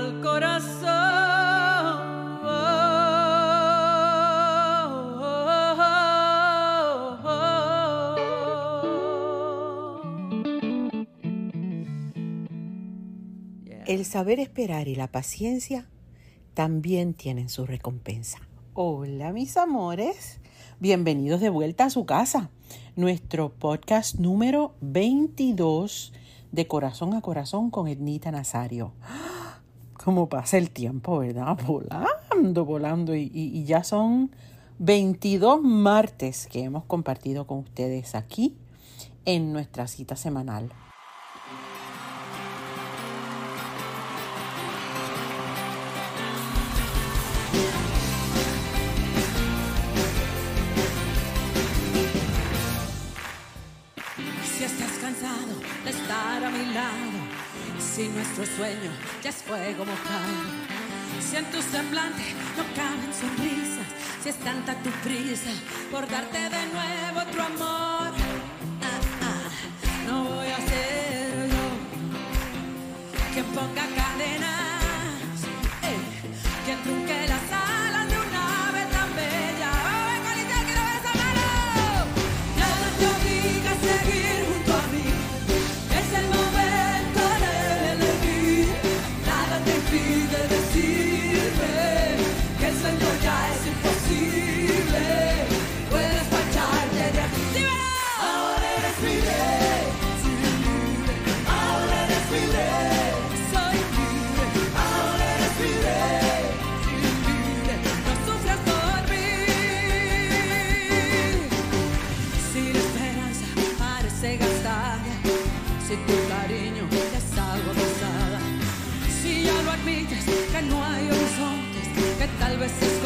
al corazón. El saber esperar y la paciencia también tienen su recompensa. Hola mis amores, bienvenidos de vuelta a su casa, nuestro podcast número 22 de Corazón a Corazón con Ednita Nazario. Cómo pasa el tiempo, ¿verdad? Volando, volando y, y ya son 22 martes que hemos compartido con ustedes aquí en nuestra cita semanal. Nuestro sueño ya es fuego mojado, si en tu semblante no caben sonrisas, si es tanta tu prisa por darte de nuevo tu amor, água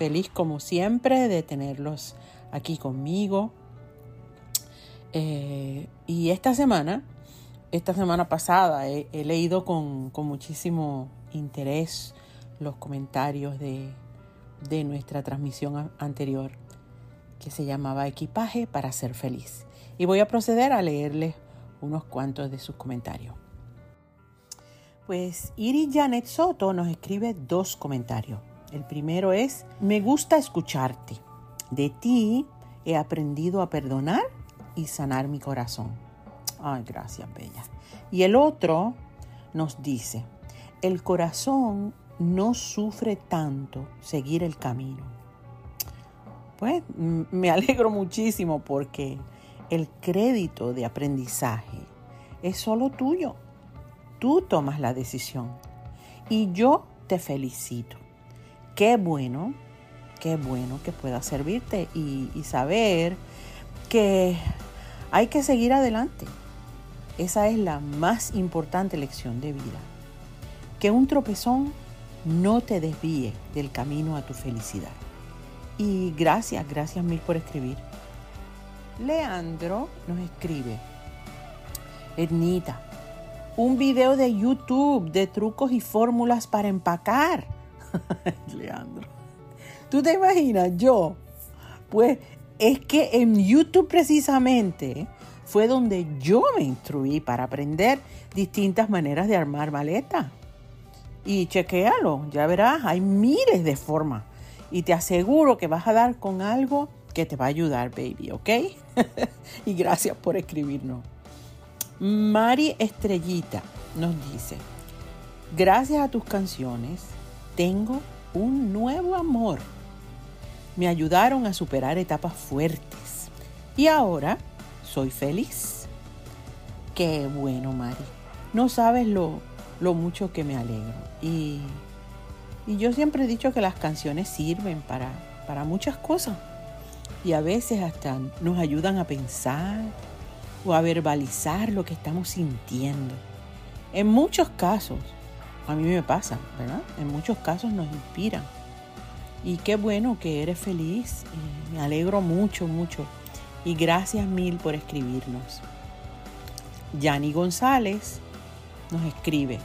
Feliz como siempre de tenerlos aquí conmigo. Eh, y esta semana, esta semana pasada, he, leído con, con, muchísimo interés los comentarios de, de nuestra transmisión anterior que se llamaba Equipaje para ser feliz. Y voy a proceder a leerles unos cuantos de sus comentarios. Pues Iris Janet Soto nos escribe dos comentarios. El primero es, me gusta escucharte. De ti he aprendido a perdonar y sanar mi corazón. Ay, gracias, Bella. Y el otro nos dice, el corazón no sufre tanto seguir el camino. Pues me alegro muchísimo porque el crédito de aprendizaje es solo tuyo. Tú tomas la decisión. Y yo te felicito. Qué bueno qué bueno que pueda servirte y, saber que hay que seguir adelante. Esa es la más importante lección de vida. Que un tropezón no te desvíe del camino a tu felicidad. Y gracias, gracias mil por escribir. Leandro nos escribe, Ednita, un video de YouTube de trucos y fórmulas para empacar. Leandro, ¿tú te imaginas yo? Pues es que en YouTube precisamente fue donde yo me instruí para aprender distintas maneras de armar maletas. Y chequéalo, ya verás, hay miles de formas. Y te aseguro que vas a dar con algo que te va a ayudar, baby, ¿ok? y gracias por escribirnos. Mari Estrellita nos dice, gracias a tus canciones tengo un nuevo amor. Me ayudaron a superar etapas fuertes y ahora soy feliz. Qué bueno, Mari. No sabes lo, lo mucho que me alegro. Y, y yo siempre he dicho que las canciones sirven para, para muchas cosas y a veces hasta nos ayudan a pensar o a verbalizar lo que estamos sintiendo. En muchos casos, a mí me pasa, ¿verdad? En muchos casos nos inspiran. Y qué bueno que eres feliz. me alegro mucho, mucho. Y gracias mil por escribirnos. Yani González nos escribe,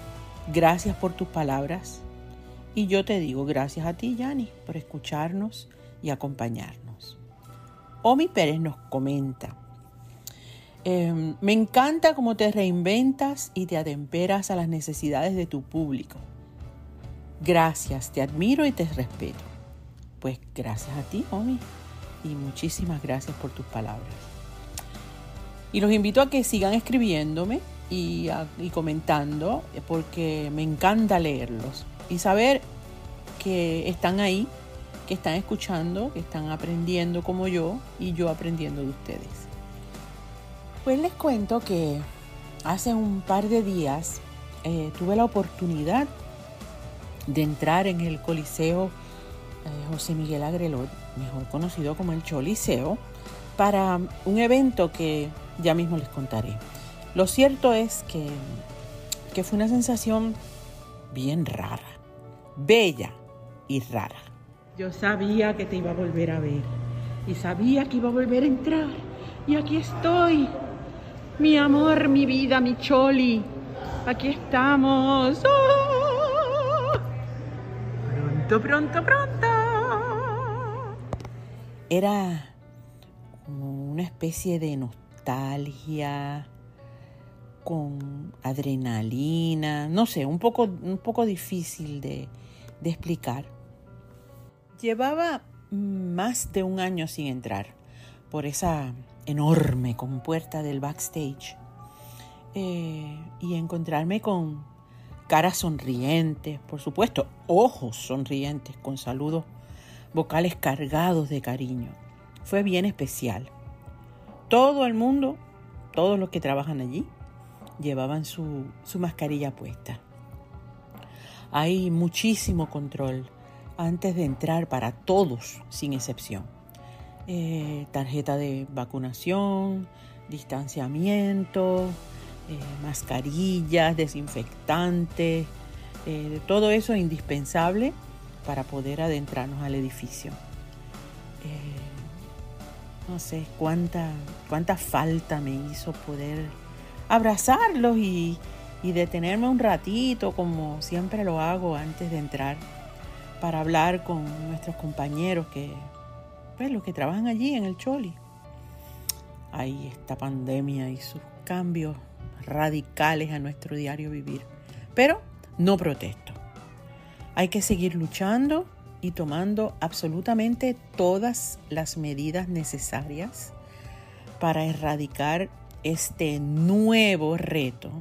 gracias por tus palabras. Y yo te digo gracias a ti, Yani, por escucharnos y acompañarnos. Omi Pérez nos comenta, em, me encanta cómo te reinventas y te atemperas a las necesidades de tu público. Gracias, te admiro y te respeto. Pues gracias a ti, Omi, y muchísimas gracias por tus palabras. Y los invito a que sigan escribiéndome y, y comentando, porque me encanta leerlos y saber que están ahí que están escuchando, que están aprendiendo como yo y yo aprendiendo de ustedes. Pues les cuento que hace un par de días eh, tuve la oportunidad de entrar en el Coliseo eh, José Miguel Agrelot, mejor conocido como el Choliseo, para un evento que ya mismo les contaré. Lo cierto es que, que fue una sensación bien rara, bella y rara. Yo sabía que te iba a volver a ver y sabía que iba a volver a entrar. Y aquí estoy. Mi amor, mi vida, mi choli. Aquí estamos. ¡Oh! Pronto, pronto, pronto. Era como una especie de nostalgia con adrenalina, no sé, un poco, un poco difícil de, de explicar. Llevaba más de un año sin entrar por esa enorme compuerta del backstage eh, y encontrarme con caras sonrientes, por supuesto, ojos sonrientes, con saludos vocales cargados de cariño. Fue bien especial. Todo el mundo, todos los que trabajan allí, llevaban su, su mascarilla puesta. Hay muchísimo control antes de entrar para todos, sin excepción. Eh, tarjeta de vacunación, distanciamiento, eh, mascarillas, desinfectantes, eh, todo eso es indispensable para poder adentrarnos al edificio. no sé cuánta, cuánta falta me hizo poder abrazarlos y, y detenerme un ratito como siempre lo hago antes de entrar para hablar con nuestros compañeros que, pues, los que trabajan allí en el Choli. Hay esta pandemia y sus cambios radicales a nuestro diario vivir. Pero no protesto. Hay que seguir luchando y tomando absolutamente todas las medidas necesarias para erradicar este nuevo reto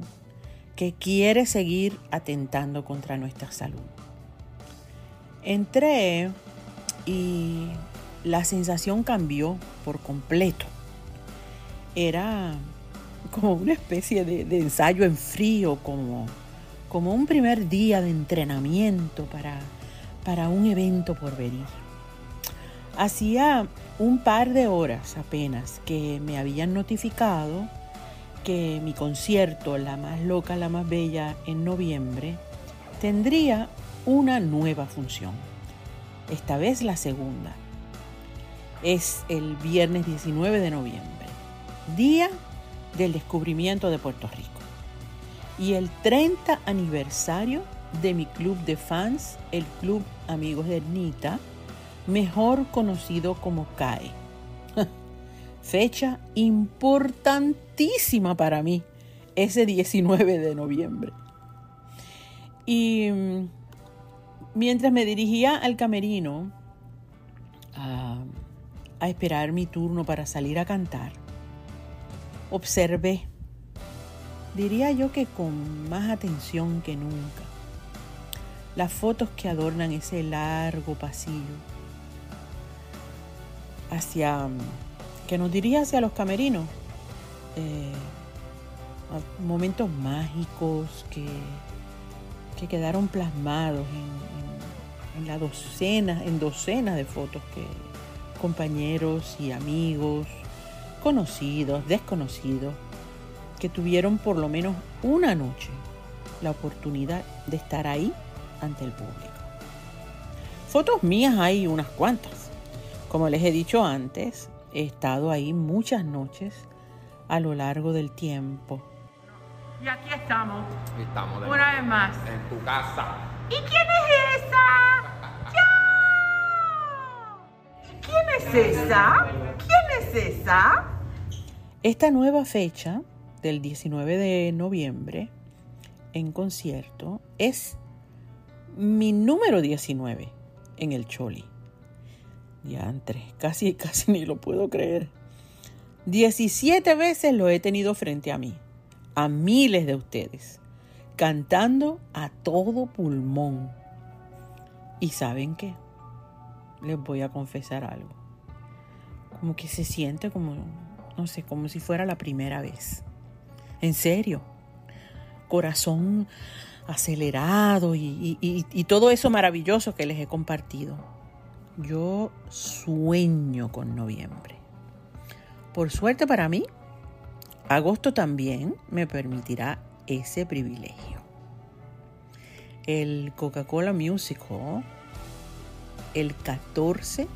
que quiere seguir atentando contra nuestra salud. Entré y la sensación cambió por completo. Era como una especie de, ensayo en frío, como, como un primer día de entrenamiento para, para un evento por venir. Hacía un par de horas apenas que me habían notificado que mi concierto La más loca, la más bella en noviembre tendría una nueva función. Esta vez la segunda. Es el viernes 19 de noviembre, día del descubrimiento de Puerto Rico. Y el 30 aniversario de mi club de fans, el Club Amigos de Nita, mejor conocido como CAE. Fecha importantísima para mí, ese 19 de noviembre. Y mm, mientras me dirigía al camerino a, a esperar mi turno para salir a cantar, observé, diría yo que con más atención que nunca, las fotos que adornan ese largo pasillo. Hacia, que nos diría hacia los camerinos, eh, momentos mágicos que, que quedaron plasmados en, en, docena, en docenas de fotos que compañeros y amigos, conocidos, desconocidos, que tuvieron por lo menos una noche la oportunidad de estar ahí ante el público. Fotos mías hay unas cuantas como les he dicho antes, he estado ahí muchas noches a lo largo del tiempo. Y aquí estamos. Estamos de Una vez más. En tu casa. ¿Y quién es esa? Es esa? ¿Quién es esa? Esta nueva fecha del 19 de noviembre en concierto es mi número 19 en el Choli. Diantre, casi, casi ni lo puedo creer. 17 veces lo he tenido frente a mí, a miles de ustedes, cantando a todo pulmón. ¿Y saben qué? Les voy a confesar algo. Como que se siente como, no sé, como si fuera la primera vez. En serio. Corazón acelerado y, todo eso maravilloso que les he compartido yo sueño con noviembre. Por suerte para mí, agosto también me permitirá ese privilegio. El Coca-Cola Music Hall el 14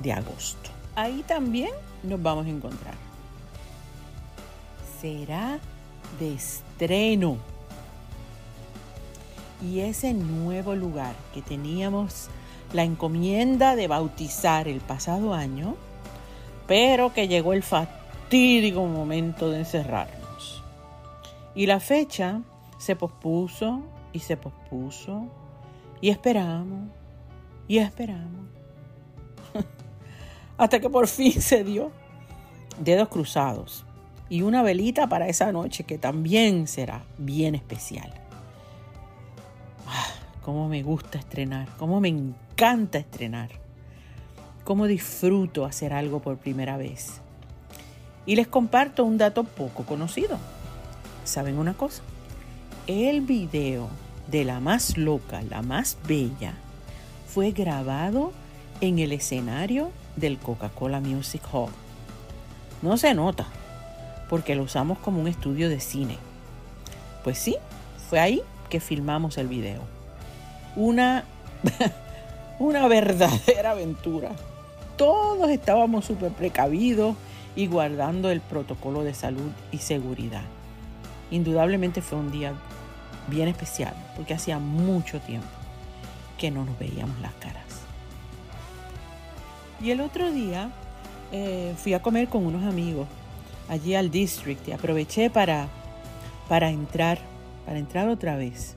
de agosto. Ahí también nos vamos a encontrar. Será de estreno. Y ese nuevo lugar que teníamos la encomienda de bautizar el pasado año, pero que llegó el fatídico momento de encerrarnos. Y la fecha se pospuso y se pospuso y esperamos y esperamos. Hasta que por fin se dio dedos cruzados y una velita para esa noche que también será bien especial. Ah, cómo me gusta estrenar, cómo me encanta estrenar. Cómo disfruto hacer algo por primera vez. Y les comparto un dato poco conocido. ¿Saben una cosa? El video de la más loca, la más bella, fue grabado en el escenario del Coca-Cola Music Hall. No se nota, porque lo usamos como un estudio de cine. Pues sí, fue ahí que filmamos el video. Una una verdadera aventura. Todos estábamos súper precavidos y guardando el protocolo de salud y seguridad. Indudablemente fue un día bien especial porque hacía mucho tiempo que no nos veíamos las caras. Y el otro día eh, fui a comer con unos amigos allí al district y aproveché para, para entrar, para entrar otra vez.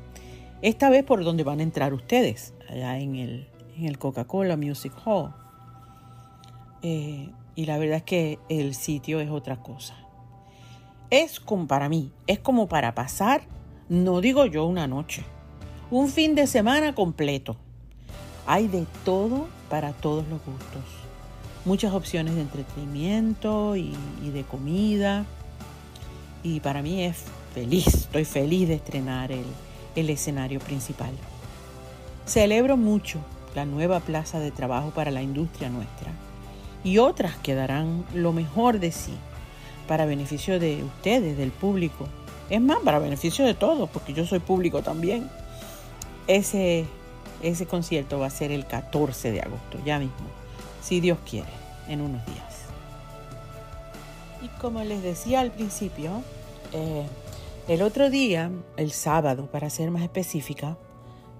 Esta vez por donde van a entrar ustedes, allá en el, en el Coca-Cola Music Hall. Eh, y la verdad es que el sitio es otra cosa. Es como para mí, es como para pasar, no digo yo una noche, un fin de semana completo. Hay de todo para todos los gustos. Muchas opciones de entretenimiento y, y de comida. Y para mí es feliz, estoy feliz de estrenar el, el escenario principal. Celebro mucho la nueva plaza de trabajo para la industria nuestra. Y otras que darán lo mejor de sí para beneficio de ustedes, del público. Es más, para beneficio de todos, porque yo soy público también. Ese, ese concierto va a ser el 14 de agosto, ya mismo, si Dios quiere, en unos días. Y como les decía al principio, eh, el otro día, el sábado, para ser más específica,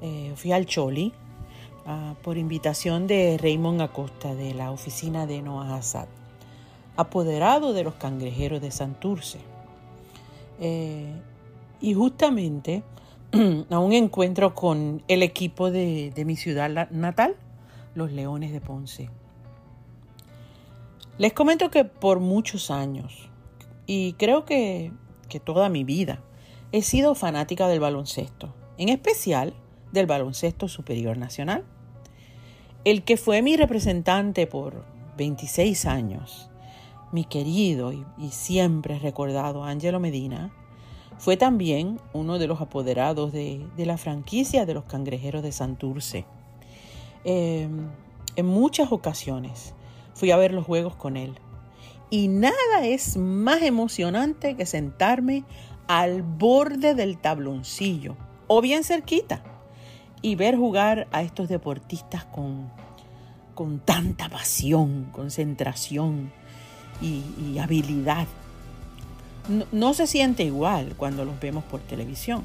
eh, fui al Choli ah, por invitación de Raymond Acosta de la oficina de Noah Assad, apoderado de los cangrejeros de Santurce. Eh, y justamente a un encuentro con el equipo de, de mi ciudad natal, los Leones de Ponce. Les comento que por muchos años, y creo que, que toda mi vida, he sido fanática del baloncesto, en especial del baloncesto superior nacional. El que fue mi representante por 26 años, mi querido y, siempre recordado Angelo Medina, fue también uno de los apoderados de, la franquicia de los cangrejeros de Santurce. Em, en muchas ocasiones fui a ver los juegos con él. Y nada es más emocionante que sentarme al borde del tabloncillo o bien cerquita y ver jugar a estos deportistas con, con tanta pasión, concentración y, habilidad. No, se siente igual cuando los vemos por televisión.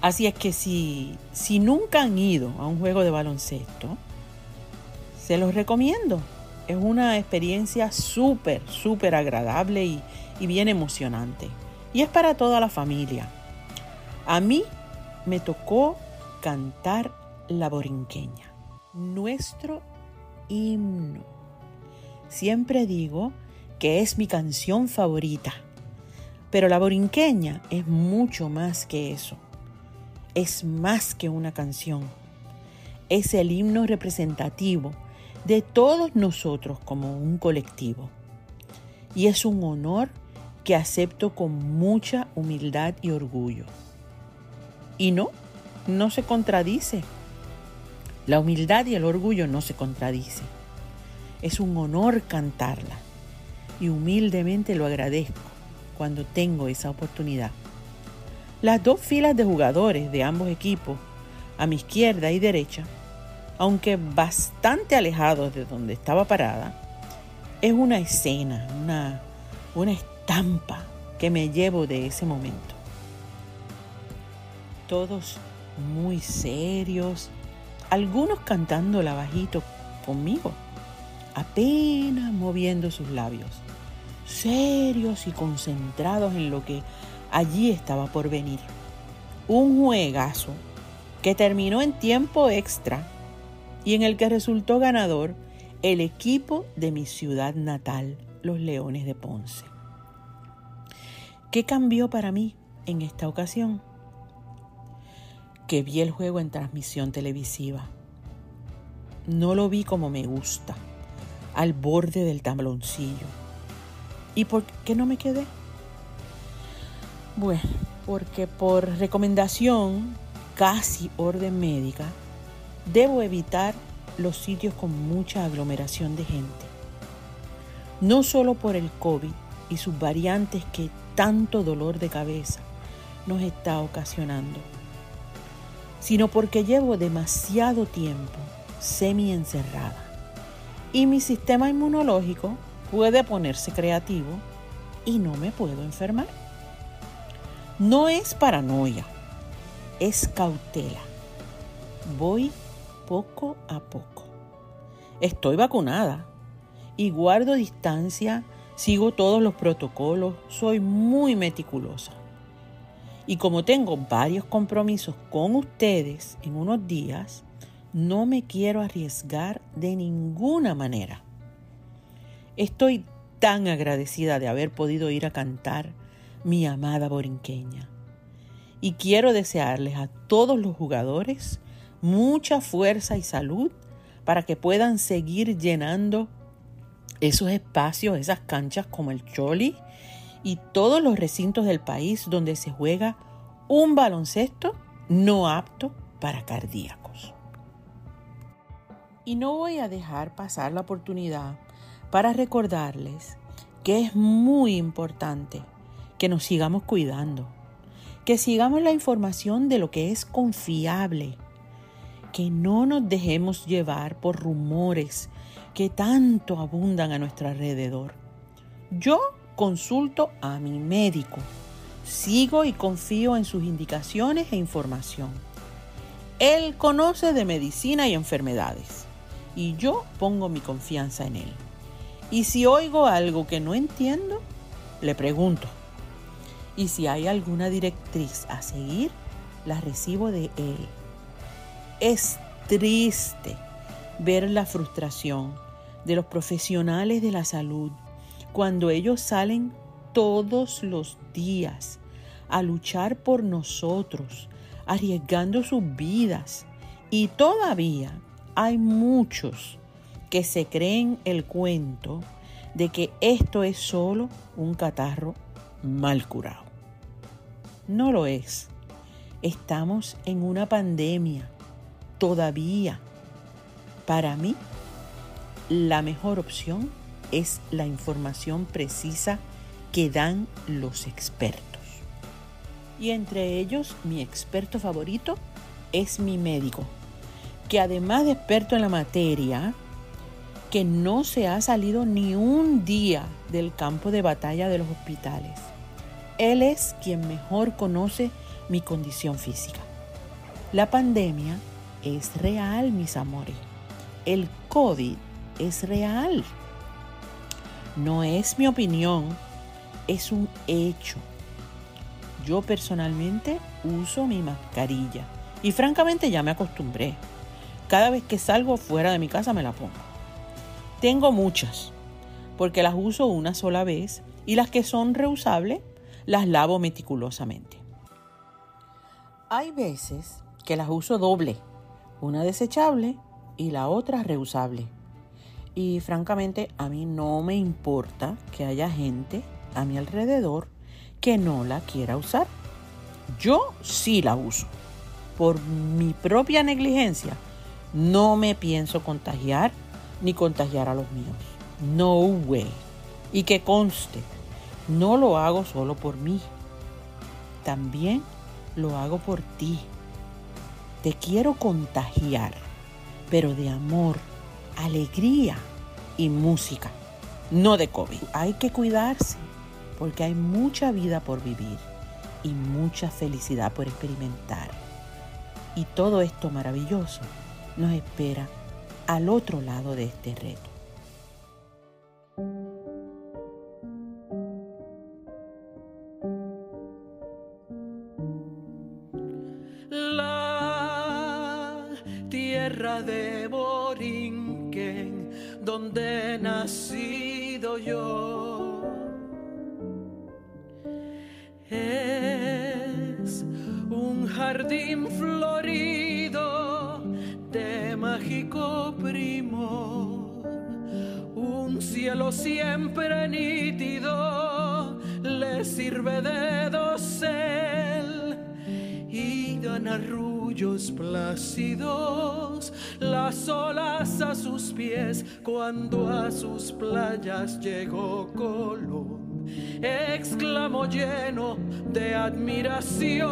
Así es que si, si nunca han ido a un juego de baloncesto, se los recomiendo. Es una experiencia súper, súper agradable y, y bien emocionante. Y es para toda la familia. A mí me tocó cantar la borinqueña, nuestro himno. Siempre digo que es mi canción favorita, pero la borinqueña es mucho más que eso. Es más que una canción. Es el himno representativo de todos nosotros como un colectivo. Y es un honor que acepto con mucha humildad y orgullo. Y no, no se contradice. La humildad y el orgullo no se contradicen. Es un honor cantarla y humildemente lo agradezco cuando tengo esa oportunidad. Las dos filas de jugadores de ambos equipos, a mi izquierda y derecha, aunque bastante alejados de donde estaba parada, es una escena, una, una estampa que me llevo de ese momento. Todos muy serios, algunos cantándola bajito conmigo, apenas moviendo sus labios, serios y concentrados en lo que allí estaba por venir. Un juegazo que terminó en tiempo extra y en el que resultó ganador el equipo de mi ciudad natal, los Leones de Ponce. ¿Qué cambió para mí en esta ocasión? Que vi el juego en transmisión televisiva. No lo vi como me gusta, al borde del tabloncillo. ¿Y por qué no me quedé? Bueno, porque por recomendación, casi orden médica, debo evitar los sitios con mucha aglomeración de gente. No solo por el COVID y sus variantes que tanto dolor de cabeza nos está ocasionando, sino porque llevo demasiado tiempo semi encerrada y mi sistema inmunológico puede ponerse creativo y no me puedo enfermar. No es paranoia, es cautela. Voy poco a poco. Estoy vacunada y guardo distancia Sigo todos los protocolos, soy muy meticulosa. Y como tengo varios compromisos con ustedes en unos días, no me quiero arriesgar de ninguna manera. Estoy tan agradecida de haber podido ir a cantar mi amada borinqueña. Y quiero desearles a todos los jugadores mucha fuerza y salud para que puedan seguir llenando esos espacios, esas canchas como el Choli y todos los recintos del país donde se juega un baloncesto no apto para cardíacos. Y no voy a dejar pasar la oportunidad para recordarles que es muy importante que nos sigamos cuidando, que sigamos la información de lo que es confiable, que no nos dejemos llevar por rumores que tanto abundan a nuestro alrededor. Yo consulto a mi médico, sigo y confío en sus indicaciones e información. Él conoce de medicina y enfermedades y yo pongo mi confianza en él. Y si oigo algo que no entiendo, le pregunto. Y si hay alguna directriz a seguir, la recibo de él. Es triste ver la frustración de los profesionales de la salud cuando ellos salen todos los días a luchar por nosotros, arriesgando sus vidas. Y todavía hay muchos que se creen el cuento de que esto es solo un catarro mal curado. No lo es. Estamos en una pandemia todavía. Para mí, la mejor opción es la información precisa que dan los expertos. Y entre ellos, mi experto favorito es mi médico, que además de experto en la materia, que no se ha salido ni un día del campo de batalla de los hospitales. Él es quien mejor conoce mi condición física. La pandemia es real, mis amores. El COVID es real. No es mi opinión, es un hecho. Yo personalmente uso mi mascarilla y francamente ya me acostumbré. Cada vez que salgo fuera de mi casa me la pongo. Tengo muchas, porque las uso una sola vez y las que son reusables las lavo meticulosamente. Hay veces que las uso doble, una desechable y la otra reusable. Y francamente a mí no me importa que haya gente a mi alrededor que no la quiera usar. Yo sí la uso. Por mi propia negligencia, no me pienso contagiar ni contagiar a los míos. No way. Y que conste, no lo hago solo por mí. También lo hago por ti. Te quiero contagiar, pero de amor, alegría y música, no de COVID. Hay que cuidarse porque hay mucha vida por vivir y mucha felicidad por experimentar. Y todo esto maravilloso nos espera al otro lado de este reto. Siempre nítido le sirve de dosel y dan arrullos plácidos las olas a sus pies cuando a sus playas llegó Colón. Exclamó lleno de admiración.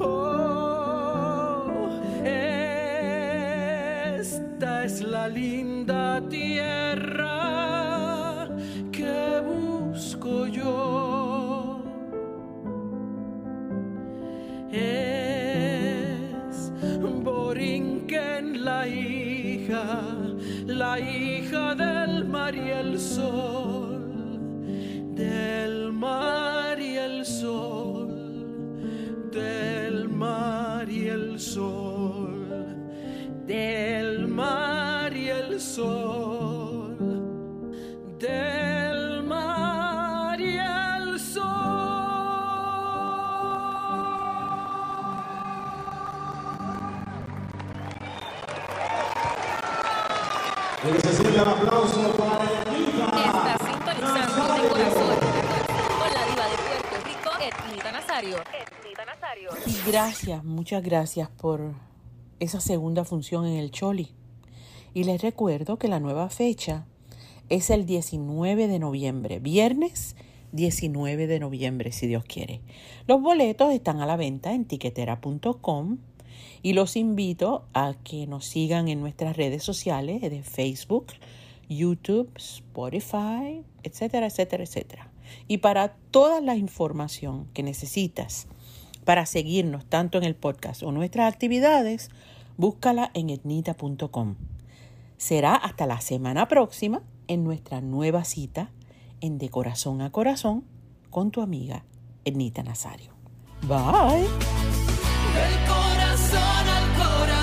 Oh, esta es la linda tierra la hija del mar y el sol, del mar y el sol, del mar y el sol, gracias, muchas gracias por esa segunda función en el Choli. Y les recuerdo que la nueva fecha es el 19 de noviembre, viernes 19 de noviembre, si Dios quiere. Los boletos están a la venta en tiquetera.com y los invito a que nos sigan en nuestras redes sociales de Facebook, YouTube, Spotify, etcétera, etcétera, etcétera. Y para toda la información que necesitas para seguirnos tanto en el podcast o nuestras actividades, búscala en etnita.com. Será hasta la semana próxima en nuestra nueva cita en De Corazón a Corazón con tu amiga Etnita Nazario. Bye. Corazón al corazón.